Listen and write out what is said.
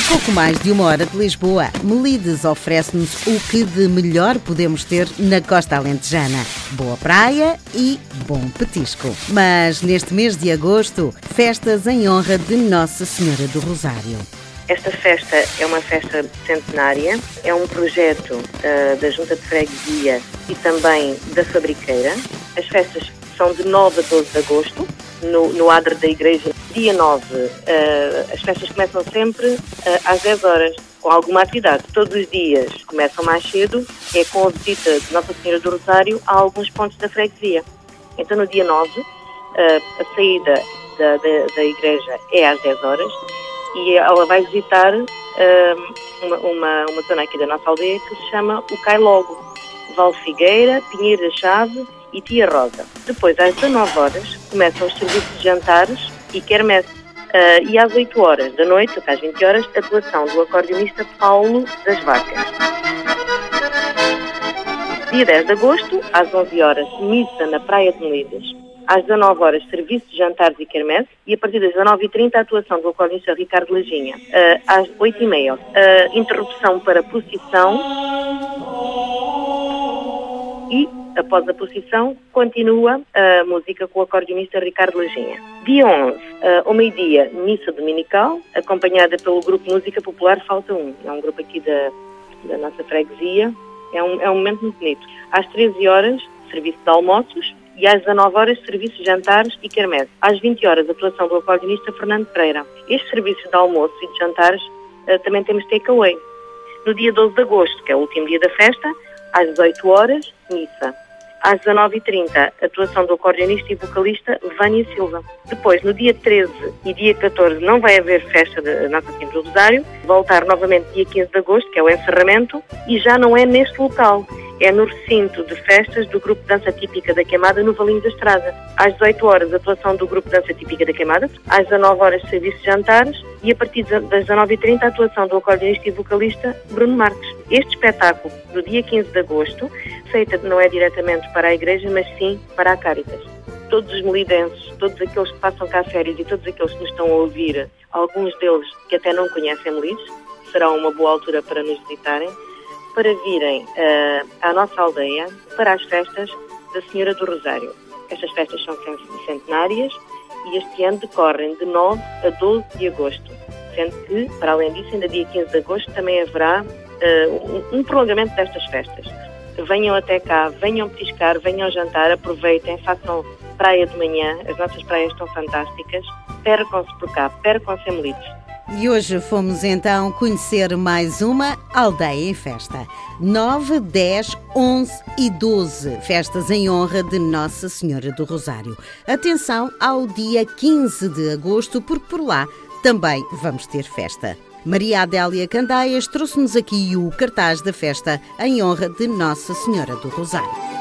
Pouco mais de uma hora de Lisboa, Melides oferece-nos o que de melhor podemos ter na costa alentejana. Boa praia e bom petisco. Mas neste mês de agosto, festas em honra de Nossa Senhora do Rosário. Esta festa é uma festa centenária, é um projeto uh, da Junta de Freguesia e também da Fabriqueira. As festas são de 9 a 12 de agosto, no, no adro da igreja. Dia 9, uh, as festas começam sempre uh, às 10 horas, com alguma atividade. Todos os dias começam mais cedo, é com a visita de Nossa Senhora do Rosário a alguns pontos da freguesia. Então, no dia 9, uh, eh, a saída da, da, da, igreja é às 10 horas e ela vai visitar uma, uma, uma zona aqui da nossa aldeia que se chama o Cai Logo. Val Figueira, Pinheiro da Chave e Tia Rosa. Depois, às 19 horas, começam os serviços de jantares e quermesse. Uh, e às 8 horas da noite, até às 20 horas, atuação do acordeonista Paulo das Vacas. Dia 10 de agosto, às 11 horas, missa na Praia de Melidas. Às 19 horas, serviço de jantares e quermesse. E a partir das 19h30, a atuação do acordeonista Ricardo Lajinha. Uh, às 8h30, uh, interrupção para procissão. E após a procissão, continua a música com o acordeonista Ricardo Lajinha. Dia 11, ao meio-dia, missa dominical, acompanhada pelo grupo Música Popular Falta 1. É um grupo aqui da, da nossa freguesia. É um, é um momento muito bonito. Às 13 horas, serviço de almoços, e às 19 horas serviços de jantares e quermesse. Às 20 horas, atuação do acordeonista Fernando Pereira. Estes serviços de almoço e de jantares uh, também temos takeaway. No dia 12 de agosto, que é o último dia da festa, às 18 horas, missa. Às 19h30, atuação do acordeonista e vocalista Vânia Silva. Depois, no dia 13 e dia 14, não vai haver festa de Nossa Senhora do Rosário. Voltar novamente dia 15 de agosto, que é o encerramento, e já não é neste local é no recinto de festas do Grupo Dança Típica da Queimada no Valinho da Estrada. Às 18 horas, atuação do Grupo Dança Típica da Queimada, às 19 horas, serviço de jantares e a partir das 19h30, a atuação do acordeonista e vocalista Bruno Marques. Este espetáculo, do dia 15 de agosto, feita não é diretamente para a Igreja, mas sim para a Caritas. Todos os melidenses, todos aqueles que passam cá férias e todos aqueles que nos estão a ouvir, alguns deles que até não conhecem Melides, será uma boa altura para nos visitarem para virem uh, à nossa aldeia para as festas da Senhora do Rosário. Estas festas são centenárias e este ano decorrem de 9 a 12 de agosto, sendo que, para além disso, ainda dia 15 de agosto também haverá uh, um, prolongamento destas festas. Venham até cá, venham petiscar, venham jantar, aproveitem, façam praia de manhã, as nossas praias estão fantásticas, percam-se por cá, percam-se em Melides. E hoje fomos então conhecer mais uma aldeia em festa. 9, 10, 11 e 12 festas em honra de Nossa Senhora do Rosário. Atenção ao dia 15 de agosto, porque por lá também vamos ter festa. Maria Adélia Candaias trouxe-nos aqui o cartaz da festa em honra de Nossa Senhora do Rosário.